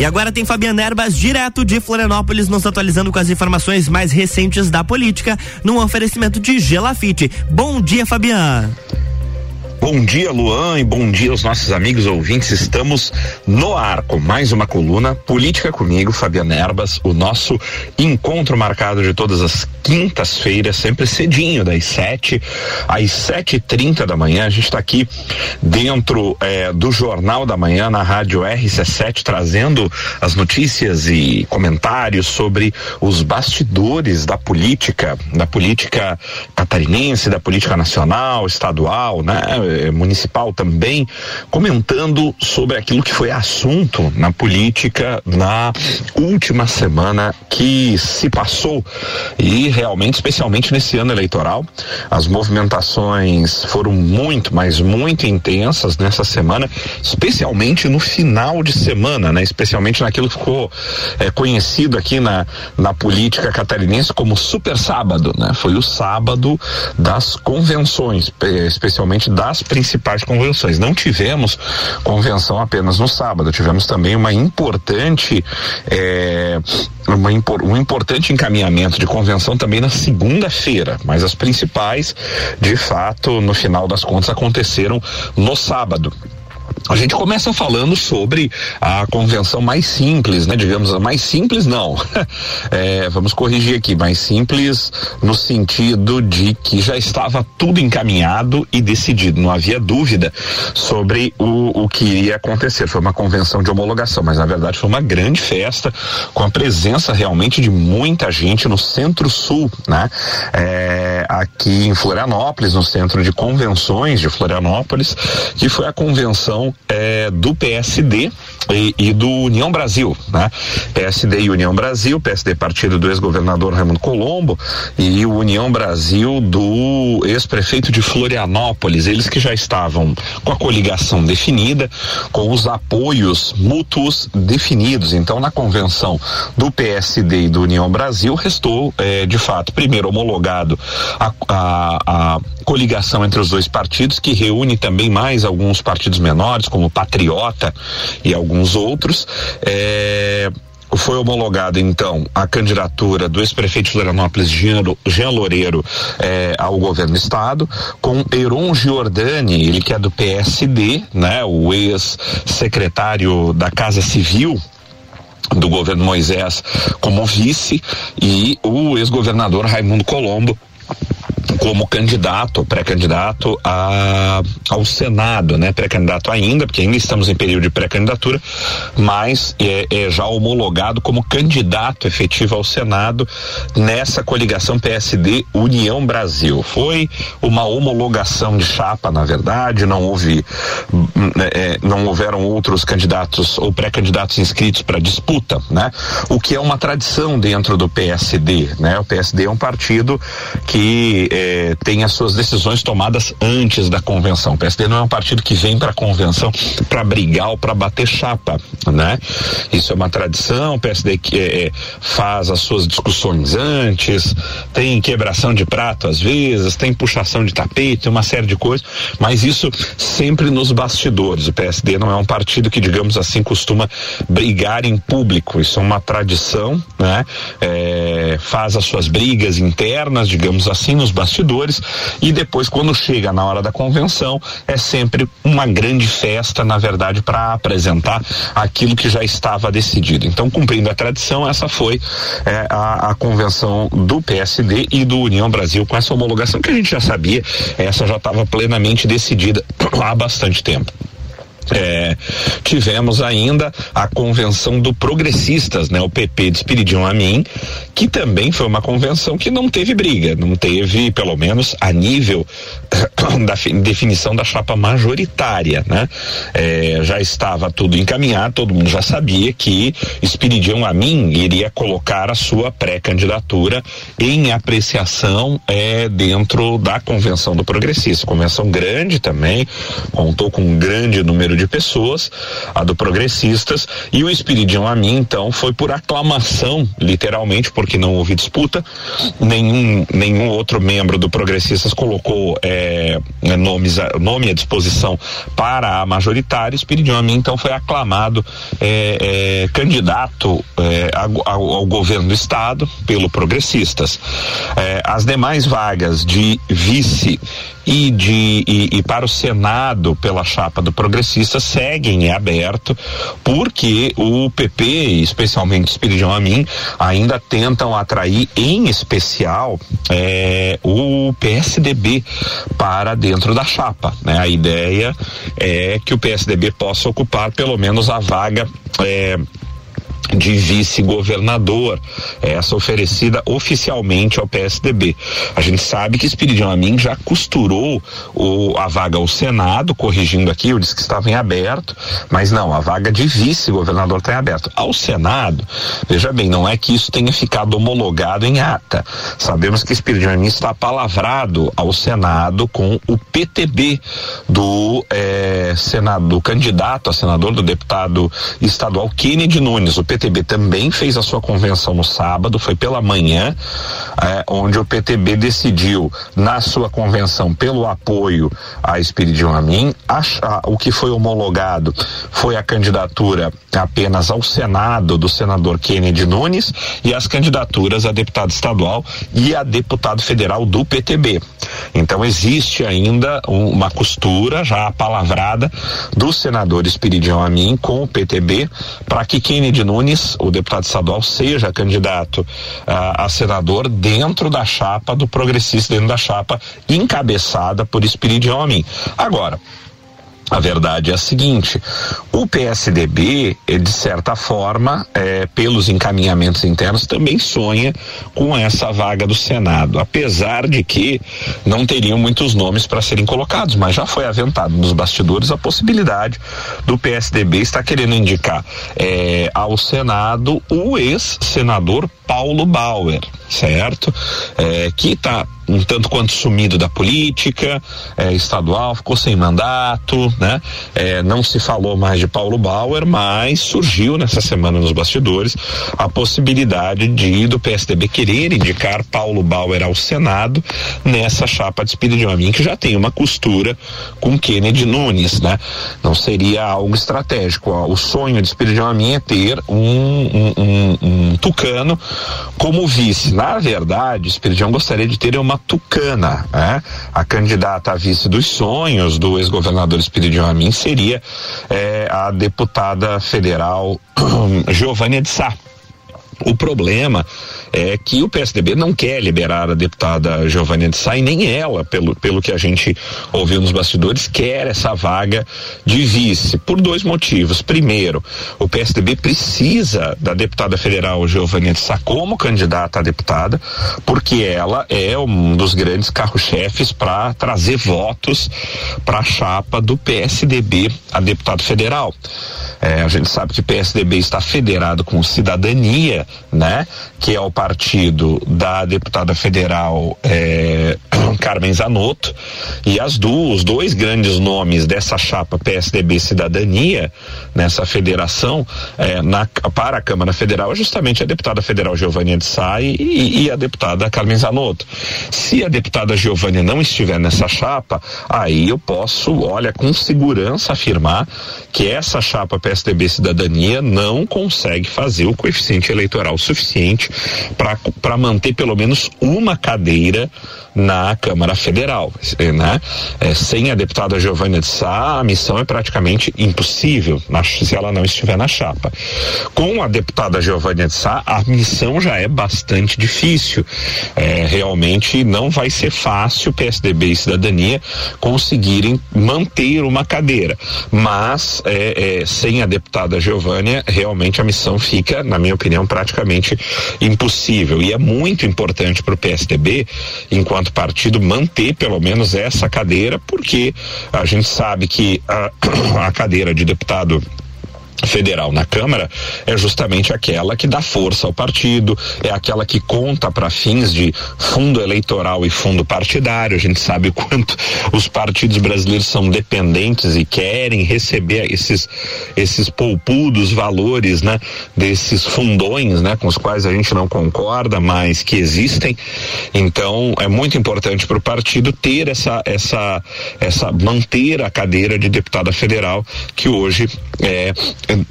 E agora tem Fabiana Erbas, direto de Florianópolis, nos atualizando com as informações mais recentes da política, num oferecimento de Gelafite. Bom dia, Fabiana. Bom dia, Luan, e bom dia aos nossos amigos ouvintes. Estamos no ar com mais uma coluna Política comigo, Fabiana Erbas, o nosso encontro marcado de todas as quintas-feiras, sempre cedinho, das sete às sete e trinta da manhã. A gente está aqui dentro eh, do Jornal da Manhã na Rádio RC7, trazendo as notícias e comentários sobre os bastidores da política, da política catarinense, da política nacional, estadual, né? Eh, municipal também, comentando sobre aquilo que foi assunto na política na última semana que se passou e realmente, especialmente nesse ano eleitoral, as movimentações foram muito, mas muito intensas nessa semana, especialmente no final de semana, né? Especialmente naquilo que ficou é, conhecido aqui na, na política catarinense como super sábado, né? Foi o sábado das convenções, especialmente das as principais convenções. Não tivemos convenção apenas no sábado, tivemos também uma importante é, uma, um importante encaminhamento de convenção também na segunda-feira, mas as principais, de fato, no final das contas, aconteceram no sábado. A gente começa falando sobre a convenção mais simples, né? Digamos, a mais simples não. é, vamos corrigir aqui, mais simples no sentido de que já estava tudo encaminhado e decidido. Não havia dúvida sobre o, o que iria acontecer. Foi uma convenção de homologação, mas na verdade foi uma grande festa com a presença realmente de muita gente no centro-sul, né? É, aqui em Florianópolis, no centro de convenções de Florianópolis, que foi a convenção é, do PSD e, e, do União Brasil, né? PSD e União Brasil, PSD partido do ex-governador Raimundo Colombo e o União Brasil do ex-prefeito de Florianópolis, eles que já estavam com a coligação definida, com os apoios mútuos definidos. Então, na convenção do PSD e do União Brasil, restou, é, de fato, primeiro homologado a, a, a coligação entre os dois partidos, que reúne também mais alguns partidos menores, como Patriota e alguns outros. É, foi homologada então a candidatura do ex-prefeito de Florianópolis, Jean, Loureiro, eh, ao governo do estado, com Heron Giordani, ele que é do PSD, né, o ex-secretário da Casa Civil do governo Moisés como vice e o ex-governador Raimundo Colombo como candidato, pré-candidato ao Senado, né? Pré-candidato ainda, porque ainda estamos em período de pré-candidatura, mas é, é, já homologado como candidato efetivo ao Senado nessa coligação PSD União Brasil. Foi uma homologação de chapa, na verdade, não houve, né, é, não houveram outros candidatos ou pré-candidatos inscritos para disputa, né? O que é uma tradição dentro do PSD, né? O PSD é um partido que eh, tem as suas decisões tomadas antes da convenção. O PSD não é um partido que vem para a convenção para brigar ou para bater chapa, né? Isso é uma tradição. O PSD que eh, faz as suas discussões antes, tem quebração de prato às vezes, tem puxação de tapete, uma série de coisas, mas isso sempre nos bastidores. O PSD não é um partido que, digamos assim, costuma brigar em público. Isso é uma tradição, né? É, faz as suas brigas internas, digamos assim, nos bastidores e depois quando chega na hora da convenção é sempre uma grande festa, na verdade, para apresentar aquilo que já estava decidido. Então, cumprindo a tradição, essa foi é, a, a convenção do PSD e do União Brasil com essa homologação que a gente já sabia, essa já estava plenamente decidida há bastante tempo. É, tivemos ainda a convenção do Progressistas, né, o PP de Espiridion Amin, que também foi uma convenção que não teve briga, não teve, pelo menos a nível da definição da chapa majoritária, né? É, já estava tudo encaminhado, todo mundo já sabia que Espiridion Amin iria colocar a sua pré-candidatura em apreciação é, dentro da convenção do Progressista, convenção grande também, contou com um grande número de pessoas, a do Progressistas, e o Espiridion Amin, então, foi por aclamação, literalmente, porque porque não houve disputa. Nenhum, nenhum outro membro do Progressistas colocou é, nomes, nome à disposição para a majoritária. Espiridion Amin, então, foi aclamado é, é, candidato é, ao, ao, governo do Estado pelo Progressistas. É, as demais vagas de vice e, de, e, e, para o Senado pela chapa do Progressista seguem em aberto, porque o PP, especialmente Espiridião Amin, ainda tentam atrair, em especial, é, o PSDB para dentro da chapa. Né? A ideia é que o PSDB possa ocupar pelo menos a vaga. É, de vice-governador, essa oferecida oficialmente ao PSDB. A gente sabe que Espiridião Amin já costurou o, a vaga ao Senado, corrigindo aqui, eu disse que estava em aberto, mas não, a vaga de vice-governador está em aberto. Ao Senado, veja bem, não é que isso tenha ficado homologado em ata. Sabemos que Espiridião Amin está palavrado ao Senado com o PTB do eh, Senado, do candidato a senador, do deputado estadual Kennedy Nunes, o PTB PTB também fez a sua convenção no sábado, foi pela manhã, é, onde o PTB decidiu, na sua convenção, pelo apoio a Espiridion Amin. O que foi homologado foi a candidatura apenas ao Senado do senador Kennedy Nunes e as candidaturas a deputado estadual e a deputado federal do PTB. Então existe ainda uma costura já apalavrada do senador Espiridion Amin com o PTB para que Kennedy Nunes Nunes, o deputado estadual, seja candidato a, a senador dentro da chapa do progressista, dentro da chapa encabeçada por Espírito Homem. Agora, a verdade é a seguinte: o PSDB, de certa forma, é, pelos encaminhamentos internos, também sonha com essa vaga do Senado, apesar de que não teriam muitos nomes para serem colocados, mas já foi aventado nos bastidores a possibilidade do PSDB estar querendo indicar é, ao Senado o ex-senador Paulo Bauer, certo? É, que está um tanto quanto sumido da política é, estadual, ficou sem mandato, né? É, não se falou mais de Paulo Bauer, mas surgiu nessa semana nos bastidores a possibilidade de do PSDB querer indicar Paulo Bauer ao Senado nessa chapa de Espírito de Amin, que já tem uma costura com Kennedy Nunes, né? Não seria algo estratégico. Ó. O sonho de Espírito de Amin é ter um, um, um, um tucano como vice. Na verdade, Espiridião gostaria de ter uma tucana, né? A candidata a vice dos sonhos do ex-governador Espiridião Amin seria é, a deputada federal Giovanni de Sá. O problema é que o PSDB não quer liberar a deputada Giovanni de Sá e nem ela, pelo, pelo que a gente ouviu nos bastidores, quer essa vaga de vice, por dois motivos. Primeiro, o PSDB precisa da deputada federal Giovanni de Sá como candidata a deputada, porque ela é um dos grandes carro-chefes para trazer votos para a chapa do PSDB a deputado federal. É, a gente sabe que PSDB está federado com Cidadania, né? Que é o partido da deputada federal é, Carmen Zanotto. E as duas, os dois grandes nomes dessa chapa PSDB Cidadania, nessa federação, é, na, para a Câmara Federal, é justamente a deputada federal Giovanni de Sá e, e, a deputada Carmen Zanotto. Se a deputada Giovanni não estiver nessa chapa, aí eu posso, olha, com segurança afirmar que essa chapa PSDB Cidadania não consegue fazer o coeficiente eleitoral suficiente para manter pelo menos uma cadeira na Câmara Federal, né? É, sem a deputada Giovanna de Sá, a missão é praticamente impossível na, se ela não estiver na chapa. Com a deputada Giovanna de Sá, a missão já é bastante difícil. É, realmente não vai ser fácil PSDB e Cidadania conseguirem manter uma cadeira, mas é, é, a deputada Giovanna, realmente a missão fica, na minha opinião, praticamente impossível. E é muito importante para o PSDB, enquanto partido, manter pelo menos essa cadeira, porque a gente sabe que a, a cadeira de deputado federal na Câmara é justamente aquela que dá força ao partido, é aquela que conta para fins de fundo eleitoral e fundo partidário. A gente sabe o quanto os partidos brasileiros são dependentes e querem receber esses esses poupudos valores, né, desses fundões, né, com os quais a gente não concorda, mas que existem. Então, é muito importante para o partido ter essa essa essa manter a cadeira de deputada federal que hoje é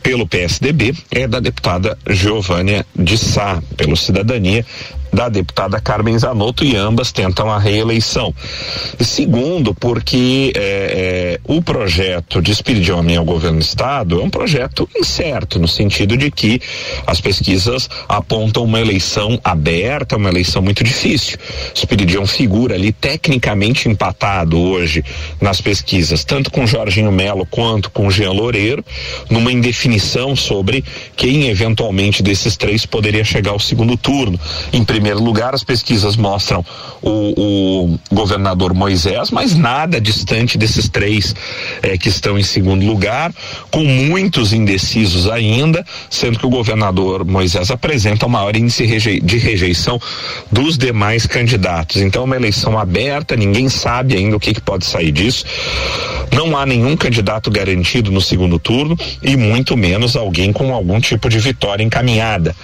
pelo PSDB é da deputada Giovânia de Sá, pelo Cidadania, da deputada Carmen Zanotto e ambas tentam a reeleição. Segundo, porque é, é, o projeto de Espiridione ao governo do estado é um projeto incerto, no sentido de que as pesquisas apontam uma eleição aberta, uma eleição muito difícil. Espiridion figura ali tecnicamente empatado hoje nas pesquisas, tanto com Jorginho Melo quanto com Jean Loureiro, numa indefinição sobre quem eventualmente desses três poderia chegar ao segundo turno. Em lugar, as pesquisas mostram o, o governador Moisés, mas nada distante desses três eh, que estão em segundo lugar, com muitos indecisos ainda, sendo que o governador Moisés apresenta o maior índice de rejeição dos demais candidatos. Então, é uma eleição aberta, ninguém sabe ainda o que, que pode sair disso. Não há nenhum candidato garantido no segundo turno e muito menos alguém com algum tipo de vitória encaminhada.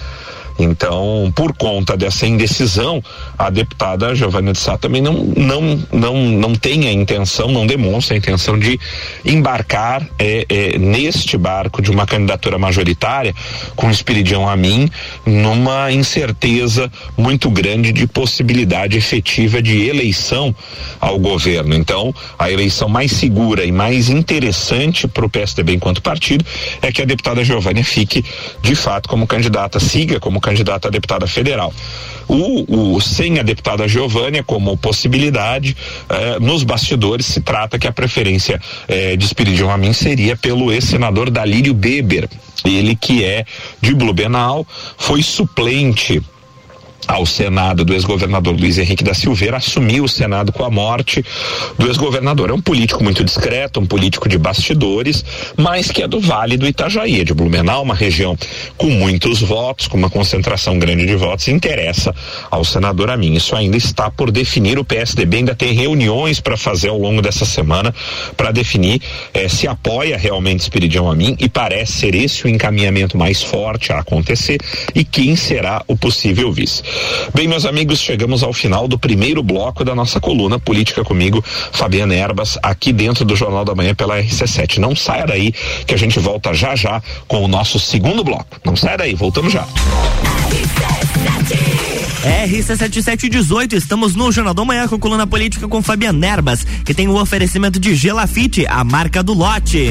Então, por conta dessa indecisão, a deputada Giovanna de Sá também não, não, não, não tem a intenção, não demonstra a intenção de embarcar é, é, neste barco de uma candidatura majoritária com Espiridião a mim, numa incerteza muito grande de possibilidade efetiva de eleição ao governo. Então, a eleição mais segura e mais interessante para o PSDB enquanto partido é que a deputada Giovanna fique de fato como candidata, siga como candidata a deputada federal. O, o, sem a deputada Giovânia como possibilidade, eh, nos bastidores se trata que a preferência eh, de Espiridion a mim seria pelo ex-senador Dalírio Beber, ele que é de Blumenau, foi suplente ao Senado do ex-governador Luiz Henrique da Silveira, assumiu o Senado com a morte do ex-governador. É um político muito discreto, um político de bastidores, mas que é do Vale do Itajaí, é de Blumenau, uma região com muitos votos, com uma concentração grande de votos, interessa ao senador a mim. Isso ainda está por definir. O PSDB ainda tem reuniões para fazer ao longo dessa semana para definir eh, se apoia realmente Espiridião a mim e parece ser esse o encaminhamento mais forte a acontecer e quem será o possível vice. Bem, meus amigos, chegamos ao final do primeiro bloco da nossa coluna Política comigo, Fabiana Erbas, aqui dentro do Jornal da Manhã pela RC7. Não saia daí que a gente volta já já com o nosso segundo bloco. Não saia daí, voltamos já. RC7718, estamos no Jornal da Manhã com a coluna política com Fabiana Erbas, que tem o oferecimento de Gelafite, a marca do lote.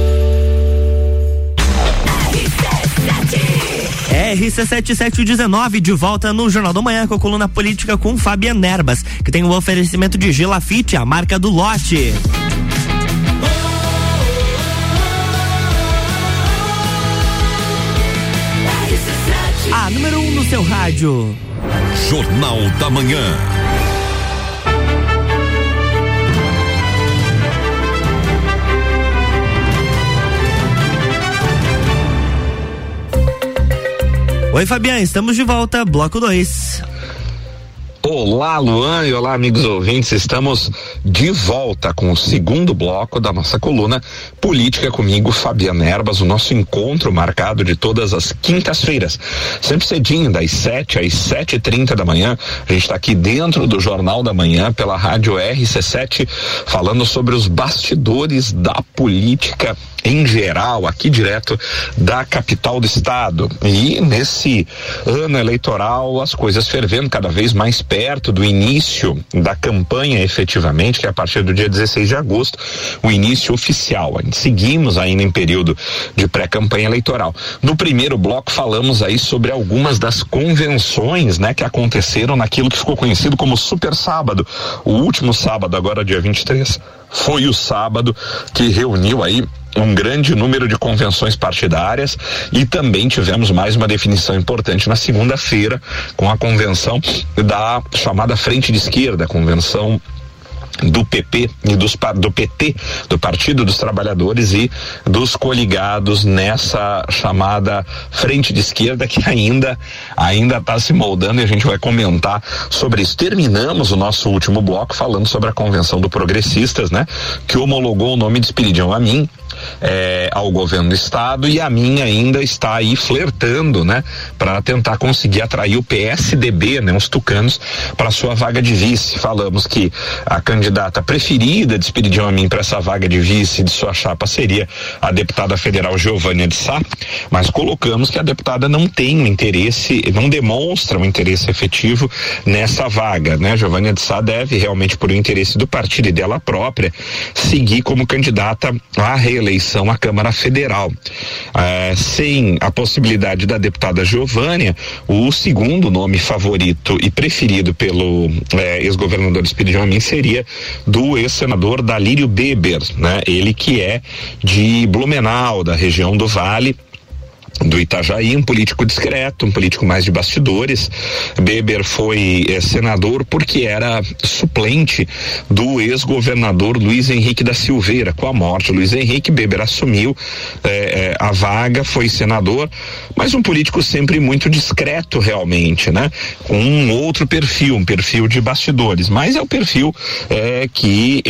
RC7719 de volta no Jornal da Manhã com a coluna política com Fabian Nerbas, que tem o um oferecimento de Gelafite, a marca do lote. A número 1 um no seu rádio. Jornal da Manhã. Oi, Fabiana, estamos de volta, bloco 2. Olá, Luan e olá, amigos ouvintes. Estamos de volta com o segundo bloco da nossa coluna Política comigo, Fabiana Erbas, o nosso encontro marcado de todas as quintas-feiras. Sempre cedinho, das 7 às 7 e 30 da manhã. A gente está aqui dentro do Jornal da Manhã, pela rádio RC7, falando sobre os bastidores da política em geral, aqui direto da capital do estado. E nesse ano eleitoral, as coisas fervendo cada vez mais perto do início da campanha, efetivamente, que é a partir do dia 16 de agosto, o início oficial. Seguimos ainda em período de pré-campanha eleitoral. No primeiro bloco, falamos aí sobre algumas das convenções, né, que aconteceram naquilo que ficou conhecido como Super Sábado, o último sábado, agora dia 23 foi o sábado que reuniu aí um grande número de convenções partidárias e também tivemos mais uma definição importante na segunda-feira com a convenção da chamada Frente de Esquerda, convenção do PP e dos, do PT, do Partido dos Trabalhadores e dos coligados nessa chamada frente de esquerda que ainda ainda está se moldando e a gente vai comentar sobre isso. Terminamos o nosso último bloco falando sobre a convenção do Progressistas, né? Que homologou o nome de Espiridião Amin é, ao governo do estado e a minha ainda está aí flertando, né, para tentar conseguir atrair o PSDB, né, os tucanos, para sua vaga de vice. Falamos que a candidata preferida de Espiridião Amin para essa vaga de vice de sua chapa seria a deputada federal Giovânia de Sá, mas colocamos que a deputada não tem um interesse, não demonstra um interesse efetivo nessa vaga, né? Giovânia de Sá deve realmente por um interesse do partido e dela própria seguir como candidata à reeleição eleição à Câmara Federal. É, sem a possibilidade da deputada Giovânia, o segundo nome favorito e preferido pelo é, ex-governador Amin seria do ex-senador Dalírio Beber, né? Ele que é de Blumenau, da região do Vale, do Itajaí, um político discreto, um político mais de bastidores. Beber foi eh, senador porque era suplente do ex-governador Luiz Henrique da Silveira. Com a morte, Luiz Henrique Beber assumiu eh, eh, a vaga, foi senador, mas um político sempre muito discreto realmente, né? Com um outro perfil, um perfil de bastidores, mas é o perfil que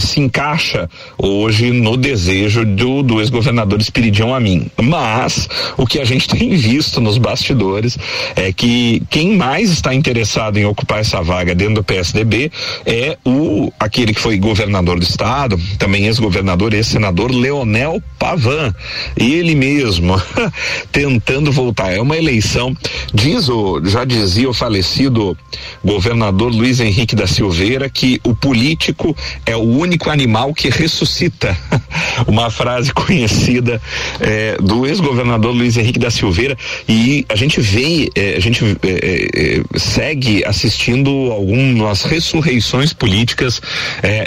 se encaixa hoje no desejo do, do ex-governador Espiridião Amin. Mas o que a gente tem visto nos bastidores é que quem mais está interessado em ocupar essa vaga dentro do PSDB é o aquele que foi governador do estado, também ex-governador, ex-senador Leonel Pavan. Ele mesmo tentando voltar. É uma eleição, diz o, já dizia o falecido governador Luiz Henrique da Silveira que o político é o único animal que ressuscita. uma frase conhecida é, do ex-governador Luiz Henrique da Silveira e a gente vê, eh, a gente eh, eh, segue assistindo algumas ressurreições políticas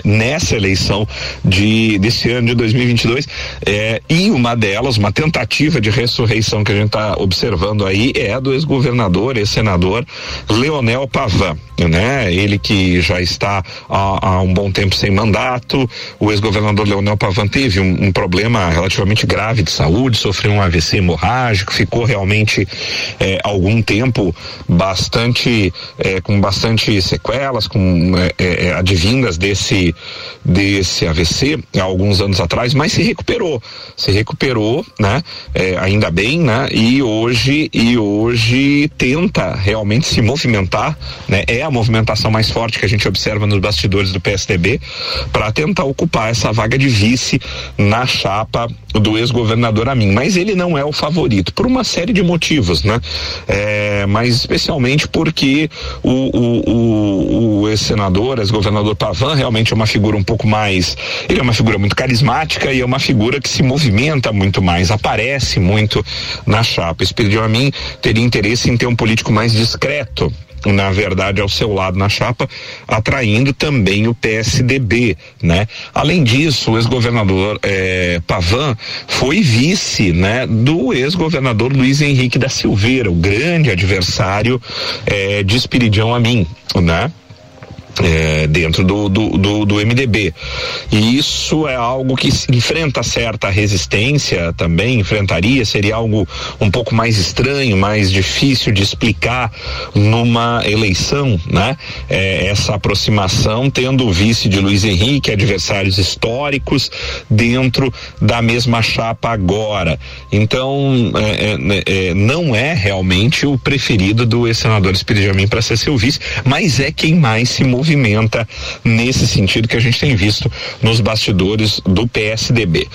nessa eleição de desse ano de 2022 e uma delas, uma tentativa de ressurreição que a gente está observando aí é a do ex-governador, ex-senador Leonel Pavan, né? Ele que já está há, há um bom tempo sem mandato, o ex-governador Leonel Pavan teve um, um problema relativamente grave de saúde, sofreu um AVC hemorrágico, ficou realmente é, algum tempo bastante é, com bastante sequelas, com é, é advindas desse desse AVC há alguns anos atrás, mas se recuperou, se recuperou, né? É, ainda bem, né? E hoje e hoje tenta realmente se movimentar, né? É a movimentação mais forte que a gente observa nos bastidores do PSDB para tentar ocupar essa vaga de vice na chapa do ex-governador Amin, mas ele não é o favorito por uma série de motivos, né? É, mas especialmente porque o, o, o, o ex-senador, ex-governador Pavan realmente é uma figura um pouco mais, ele é uma figura muito carismática e é uma figura que se movimenta muito mais, aparece muito na chapa. Espírito Amin teria interesse em ter um político mais discreto, na verdade, ao seu lado na chapa, atraindo também o PSDB, né? Além disso, o ex-governador eh, Pavan foi vice, né, do ex-governador Luiz Henrique da Silveira, o grande adversário eh, de Espiridião Amin, né? É, dentro do, do, do, do, MDB. E isso é algo que enfrenta certa resistência também, enfrentaria, seria algo um pouco mais estranho, mais difícil de explicar numa eleição, né? É, essa aproximação tendo o vice de Luiz Henrique, adversários históricos, dentro da mesma chapa agora. Então, é, é, é não é realmente o preferido do ex-senador Espírito Amin para ser seu vice, mas é quem mais se movimenta movimenta nesse sentido que a gente tem visto nos bastidores do PSDB.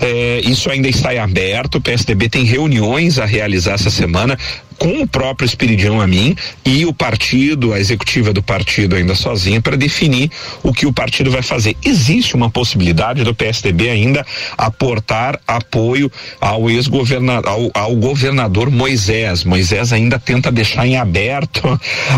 É, isso ainda está em aberto, o PSDB tem reuniões a realizar essa semana com o próprio Espiridião a mim e o partido, a executiva do partido ainda sozinha para definir o que o partido vai fazer. Existe uma possibilidade do PSDB ainda aportar apoio ao ex-governador, ao, ao, governador Moisés. Moisés ainda tenta deixar em aberto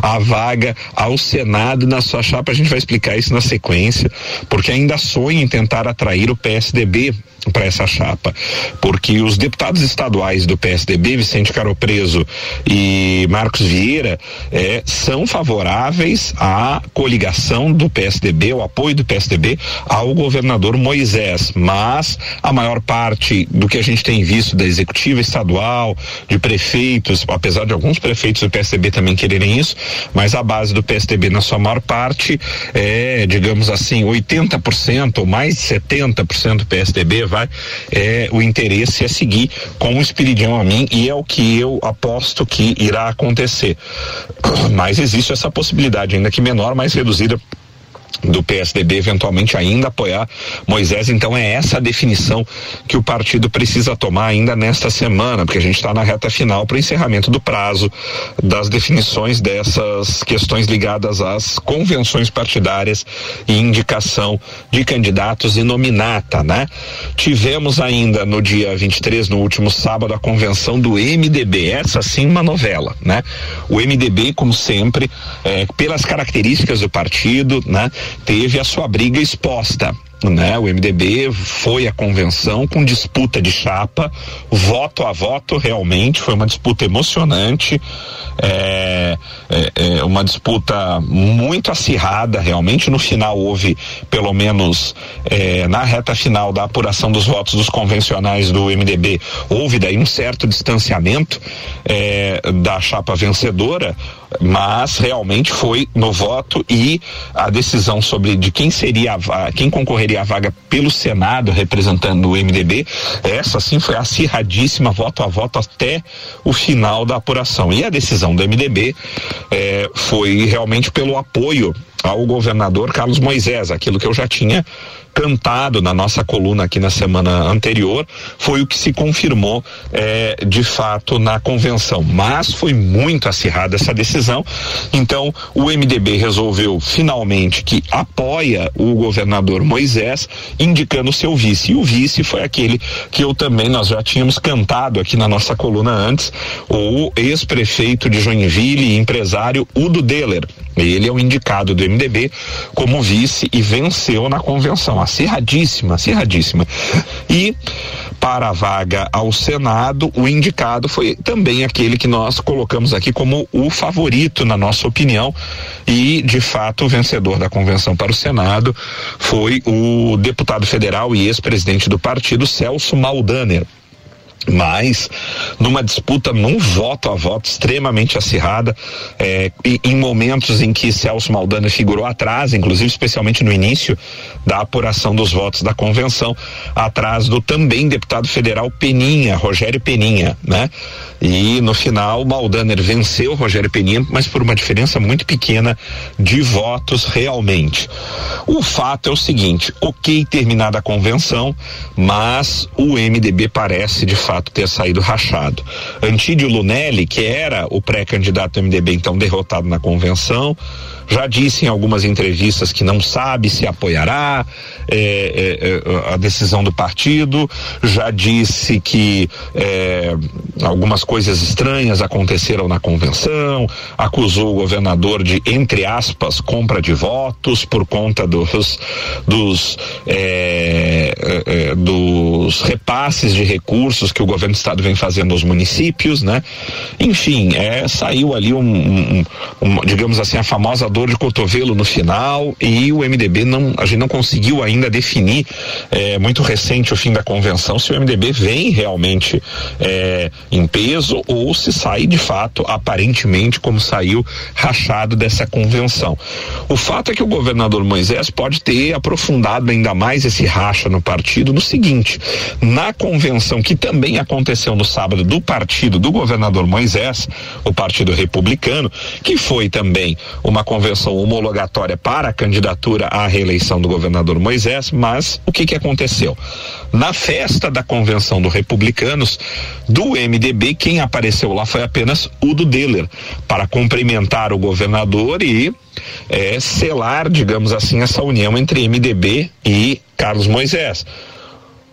a vaga ao Senado na sua chapa. A gente vai explicar isso na sequência, porque ainda sonha em tentar atrair o PSDB para essa chapa, porque os deputados estaduais do PSDB, Vicente Caropreso e Marcos Vieira, é, são favoráveis à coligação do PSDB, o apoio do PSDB ao governador Moisés, mas a maior parte do que a gente tem visto da executiva estadual, de prefeitos, apesar de alguns prefeitos do PSDB também quererem isso, mas a base do PSDB na sua maior parte é, digamos assim, 80% ou mais de 70% do PSDB vai, é, o interesse é seguir com o Espiridião a mim e é o que eu aposto que irá acontecer. Mas existe essa possibilidade, ainda que menor, mais reduzida do PSDB eventualmente ainda apoiar Moisés. Então é essa a definição que o partido precisa tomar ainda nesta semana, porque a gente está na reta final para o encerramento do prazo das definições dessas questões ligadas às convenções partidárias e indicação de candidatos e nominata, né? Tivemos ainda no dia 23, no último sábado, a convenção do MDB. Essa sim uma novela, né? O MDB, como sempre, é, pelas características do partido, né? Teve a sua briga exposta. Né? O MDB foi à convenção com disputa de chapa, voto a voto, realmente foi uma disputa emocionante, é, é, é uma disputa muito acirrada, realmente. No final houve, pelo menos é, na reta final da apuração dos votos dos convencionais do MDB, houve daí um certo distanciamento é, da chapa vencedora mas realmente foi no voto e a decisão sobre de quem seria a, quem concorreria à vaga pelo Senado representando o MDB, essa sim foi acirradíssima voto a voto até o final da apuração. E a decisão do MDB eh, foi realmente pelo apoio ao governador Carlos Moisés, aquilo que eu já tinha cantado na nossa coluna aqui na semana anterior, foi o que se confirmou é, de fato na convenção. Mas foi muito acirrada essa decisão. Então, o MDB resolveu finalmente que apoia o governador Moisés, indicando seu vice. E o vice foi aquele que eu também, nós já tínhamos cantado aqui na nossa coluna antes, o ex-prefeito de Joinville e empresário Udo Deller. Ele é o indicado do MDB como vice e venceu na convenção acirradíssima, acirradíssima. E para a vaga ao Senado, o indicado foi também aquele que nós colocamos aqui como o favorito, na nossa opinião, e de fato o vencedor da convenção para o Senado foi o deputado federal e ex-presidente do partido, Celso Maldaner mas numa disputa num voto a voto extremamente acirrada é, em momentos em que Celso Maldana figurou atrás, inclusive especialmente no início da apuração dos votos da convenção, atrás do também deputado federal Peninha, Rogério Peninha, né? E no final Maldaner venceu Rogério Peninha, mas por uma diferença muito pequena de votos realmente. O fato é o seguinte, ok terminada a convenção, mas o MDB parece de fato ter saído rachado. Antídio Lunelli, que era o pré-candidato MDB, então derrotado na convenção, já disse em algumas entrevistas que não sabe se apoiará é, é, é a decisão do partido, já disse que é, algumas coisas estranhas aconteceram na convenção, acusou o governador de, entre aspas, compra de votos por conta dos, dos, é, dos repasses de recursos que o governo do estado vem fazendo aos municípios, né? Enfim, é, saiu ali um, um, um digamos assim, a famosa dor de cotovelo no final e o MDB não, a gente não conseguiu ainda definir, é, muito recente o fim da convenção, se o MDB vem realmente é, em peso ou se sai de fato, aparentemente, como saiu rachado dessa convenção. O fato é que o governador Moisés pode ter aprofundado ainda mais esse racha no partido no seguinte: na convenção que também aconteceu no sábado do partido do governador Moisés, o Partido Republicano, que foi também uma convenção homologatória para a candidatura à reeleição do governador Moisés, mas o que que aconteceu? Na festa da convenção do Republicanos, do MDB, quem apareceu lá foi apenas Udo Deller, para cumprimentar o governador e é, selar, digamos assim, essa união entre MDB e Carlos Moisés.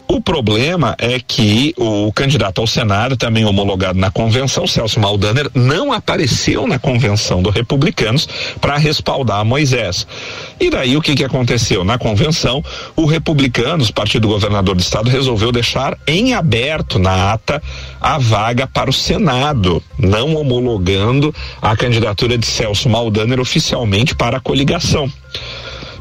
O problema é que o candidato ao Senado, também homologado na convenção, Celso Maldaner, não apareceu na convenção do Republicanos para respaldar Moisés. E daí o que, que aconteceu? Na convenção, o Republicanos, partido governador do estado, resolveu deixar em aberto na ata a vaga para o Senado, não homologando a candidatura de Celso Maldaner oficialmente para a coligação.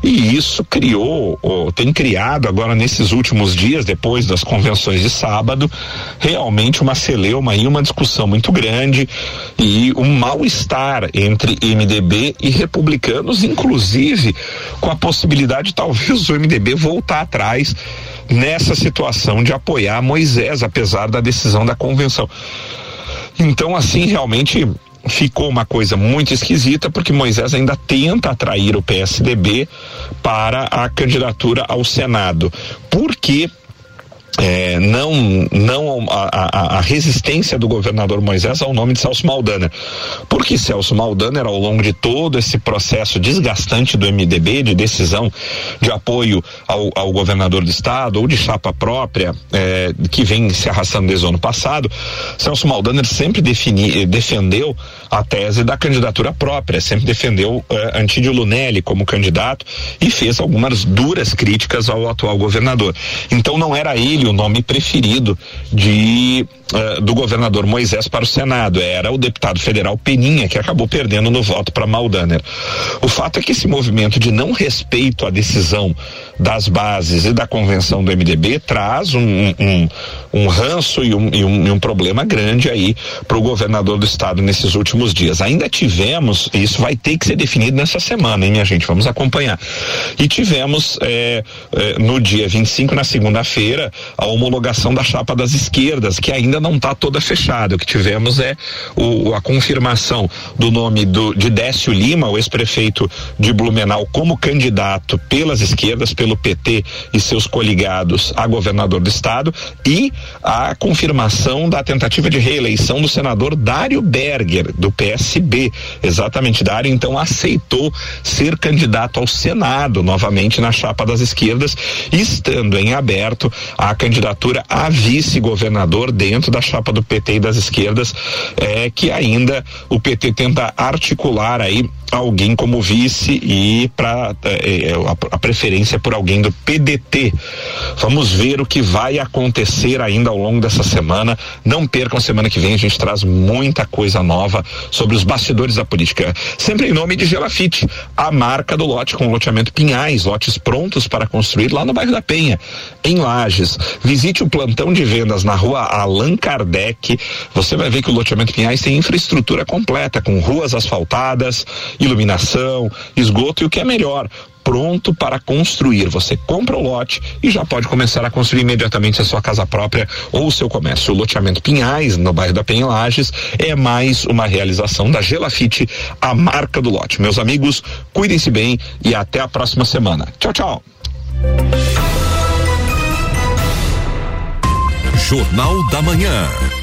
E isso criou, ou tem criado agora nesses últimos dias, depois das convenções de sábado, realmente uma celeuma e uma discussão muito grande e um mal-estar entre MDB e republicanos, inclusive com a possibilidade talvez o MDB voltar atrás nessa situação de apoiar Moisés, apesar da decisão da convenção. Então, assim, realmente ficou uma coisa muito esquisita porque Moisés ainda tenta atrair o PSDB para a candidatura ao Senado. Por que é, não, não a, a, a, resistência do governador Moisés ao nome de Celso Maldaner. Porque Celso Maldaner, ao longo de todo esse processo desgastante do MDB, de decisão de apoio ao, ao governador do estado ou de chapa própria, é, que vem se arrastando desde o ano passado, Celso Maldaner sempre defini, defendeu a tese da candidatura própria, sempre defendeu é, Antídio Lunelli como candidato e fez algumas duras críticas ao atual governador. Então não era ele o nome preferido de uh, do governador Moisés para o Senado. Era o deputado federal Peninha, que acabou perdendo no voto para Maldaner. O fato é que esse movimento de não respeito à decisão das bases e da convenção do MDB traz um, um, um ranço e um, e um, e um problema grande aí para o governador do estado nesses últimos dias. Ainda tivemos, e isso vai ter que ser definido nessa semana, hein, minha gente? Vamos acompanhar. E tivemos é, é, no dia 25, na segunda-feira, a homologação da chapa das esquerdas, que ainda não está toda fechada. O que tivemos é o, a confirmação do nome do, de Décio Lima, o ex-prefeito de Blumenau, como candidato pelas esquerdas, pelo PT e seus coligados a governador do estado, e a confirmação da tentativa de reeleição do senador Dário Berger, do PSB. Exatamente, Dário então aceitou ser candidato ao Senado novamente na chapa das esquerdas, estando em aberto a candidatura a vice-governador dentro da chapa do PT e das esquerdas, é, que ainda o PT tenta articular aí alguém como vice e para é, é, a, a, preferência por alguém do PDT. Vamos ver o que vai acontecer ainda ao longo dessa semana. Não percam semana que vem, a gente traz muita coisa nova sobre os bastidores da política. Sempre em nome de Gelafite, a marca do lote com loteamento Pinhais, lotes prontos para construir lá no bairro da Penha, em Lages. Visite o plantão de vendas na rua Allan Kardec. Você vai ver que o loteamento Pinhais tem infraestrutura completa, com ruas asfaltadas, iluminação, esgoto e o que é melhor, pronto para construir. Você compra o lote e já pode começar a construir imediatamente a sua casa própria ou o seu comércio. O loteamento Pinhais, no bairro da Penha Lages, é mais uma realização da Gelafite, a marca do lote. Meus amigos, cuidem-se bem e até a próxima semana. Tchau, tchau. Jornal da Manhã.